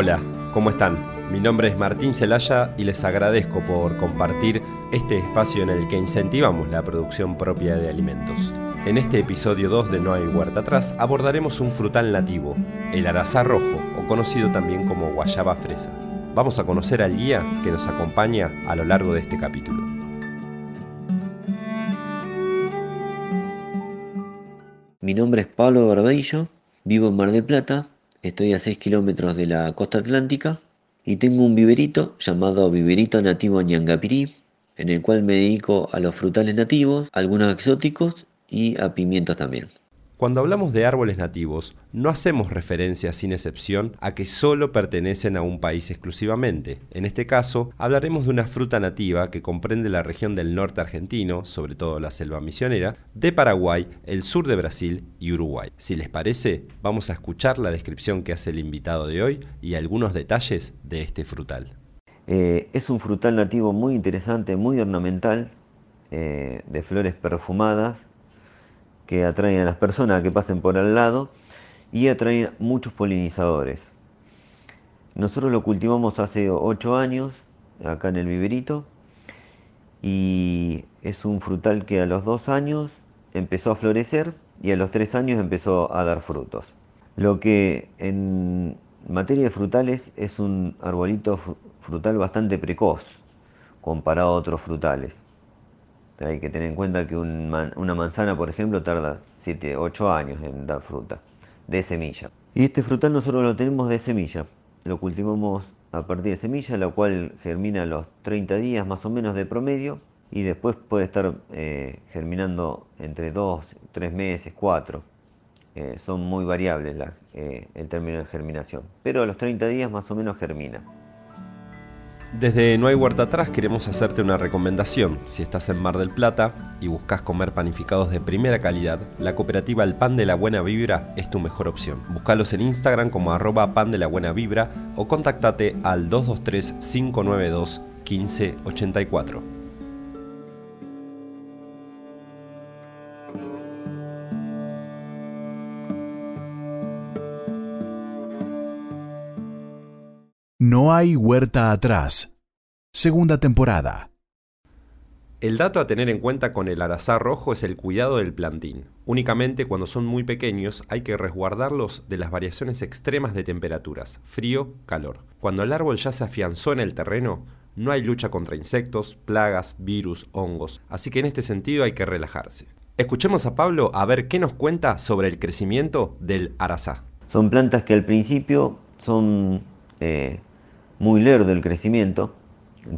Hola, ¿cómo están? Mi nombre es Martín Celaya y les agradezco por compartir este espacio en el que incentivamos la producción propia de alimentos. En este episodio 2 de No hay huerta atrás abordaremos un frutal nativo, el arazá rojo, o conocido también como guayaba fresa. Vamos a conocer al guía que nos acompaña a lo largo de este capítulo. Mi nombre es Pablo Barbadillo, vivo en Mar del Plata, estoy a 6 kilómetros de la costa atlántica y tengo un viverito llamado Viverito Nativo Ñangapirí, en el cual me dedico a los frutales nativos, algunos exóticos y a pimientos también. Cuando hablamos de árboles nativos, no hacemos referencia sin excepción a que solo pertenecen a un país exclusivamente. En este caso, hablaremos de una fruta nativa que comprende la región del norte argentino, sobre todo la selva misionera, de Paraguay, el sur de Brasil y Uruguay. Si les parece, vamos a escuchar la descripción que hace el invitado de hoy y algunos detalles de este frutal. Eh, es un frutal nativo muy interesante, muy ornamental, eh, de flores perfumadas que atraen a las personas que pasen por al lado y atraen muchos polinizadores. Nosotros lo cultivamos hace 8 años acá en el viverito y es un frutal que a los 2 años empezó a florecer y a los 3 años empezó a dar frutos. Lo que en materia de frutales es un arbolito frutal bastante precoz comparado a otros frutales. Hay que tener en cuenta que una manzana, por ejemplo, tarda 7, 8 años en dar fruta, de semilla. Y este frutal nosotros lo tenemos de semilla. Lo cultivamos a partir de semilla, la cual germina a los 30 días más o menos de promedio y después puede estar eh, germinando entre 2, 3 meses, 4. Eh, son muy variables eh, el término de germinación, pero a los 30 días más o menos germina. Desde No hay huerta atrás queremos hacerte una recomendación. Si estás en Mar del Plata y buscas comer panificados de primera calidad, la cooperativa El Pan de la Buena Vibra es tu mejor opción. Búscalos en Instagram como arroba pan de la buena vibra o contactate al 223-592-1584. No hay huerta atrás. Segunda temporada. El dato a tener en cuenta con el arazá rojo es el cuidado del plantín. Únicamente cuando son muy pequeños hay que resguardarlos de las variaciones extremas de temperaturas, frío, calor. Cuando el árbol ya se afianzó en el terreno, no hay lucha contra insectos, plagas, virus, hongos, así que en este sentido hay que relajarse. Escuchemos a Pablo a ver qué nos cuenta sobre el crecimiento del arazá. Son plantas que al principio son eh, muy lerdo el crecimiento,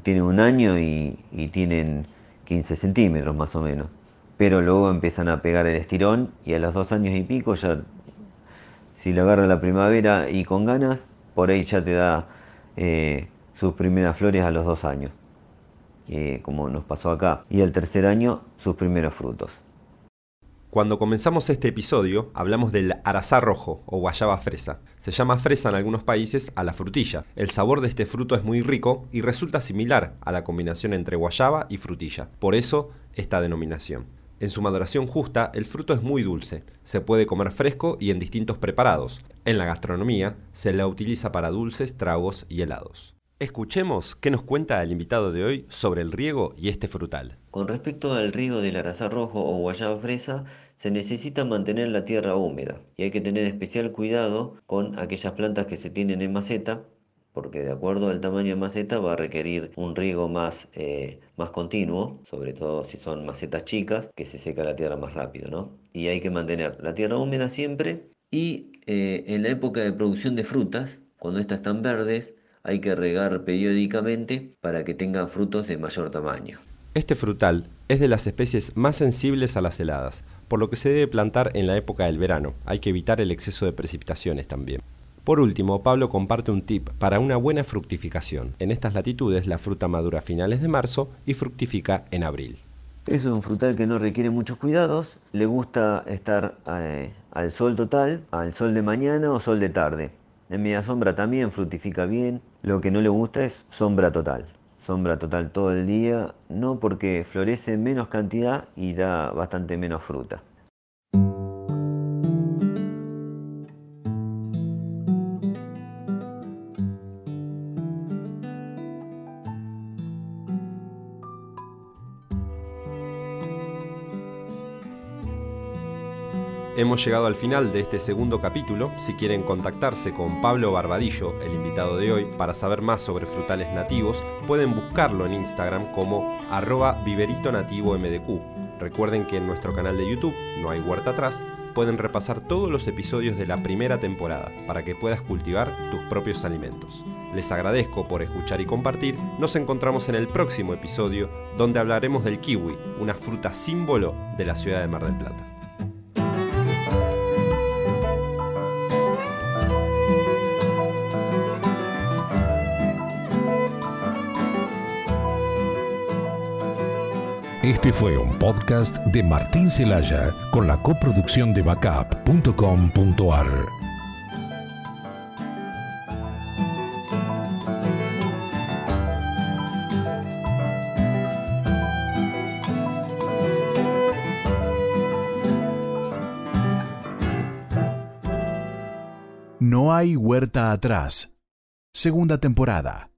tienen un año y, tienen 15 centímetros más o menos, pero luego empiezan a pegar el estirón y a los dos años y pico ya, si lo agarra la primavera y con ganas, por ahí ya te da eh, sus primeras flores a los dos años, eh, como nos pasó acá, y al tercer año sus primeros frutos. Cuando comenzamos este episodio hablamos del arazá rojo o guayaba fresa. Se llama fresa en algunos países a la frutilla. El sabor de este fruto es muy rico y resulta similar a la combinación entre guayaba y frutilla. Por eso esta denominación. En su maduración justa, el fruto es muy dulce. Se puede comer fresco y en distintos preparados. En la gastronomía se la utiliza para dulces, tragos y helados. Escuchemos qué nos cuenta el invitado de hoy sobre el riego y este frutal. Con respecto al riego del arazá rojo o guayaba fresa, se necesita mantener la tierra húmeda y hay que tener especial cuidado con aquellas plantas que se tienen en maceta, porque de acuerdo al tamaño de maceta va a requerir un riego más, eh, más continuo, sobre todo si son macetas chicas, que se seca la tierra más rápido, ¿no? Y hay que mantener la tierra húmeda siempre y eh, en la época de producción de frutas, cuando estas están verdes, hay que regar periódicamente para que tengan frutos de mayor tamaño. Este frutal es de las especies más sensibles a las heladas, por lo que se debe plantar en la época del verano. Hay que evitar el exceso de precipitaciones también. Por último, Pablo comparte un tip para una buena fructificación. En estas latitudes la fruta madura a finales de marzo y fructifica en abril. Es un frutal que no requiere muchos cuidados, le gusta estar eh, al sol total, al sol de mañana o sol de tarde. En media sombra también fructifica bien. Lo que no le gusta es sombra total. Sombra total todo el día, no porque florece en menos cantidad y da bastante menos fruta. Hemos llegado al final de este segundo capítulo. Si quieren contactarse con Pablo Barbadillo, el invitado de hoy, para saber más sobre frutales nativos, pueden buscarlo en Instagram como arroba viverito nativo. Recuerden que en nuestro canal de YouTube, No hay huerta atrás, pueden repasar todos los episodios de la primera temporada para que puedas cultivar tus propios alimentos. Les agradezco por escuchar y compartir. Nos encontramos en el próximo episodio donde hablaremos del kiwi, una fruta símbolo de la ciudad de Mar del Plata. Este fue un podcast de Martín Celaya con la coproducción de backup.com.ar. No hay huerta atrás. Segunda temporada.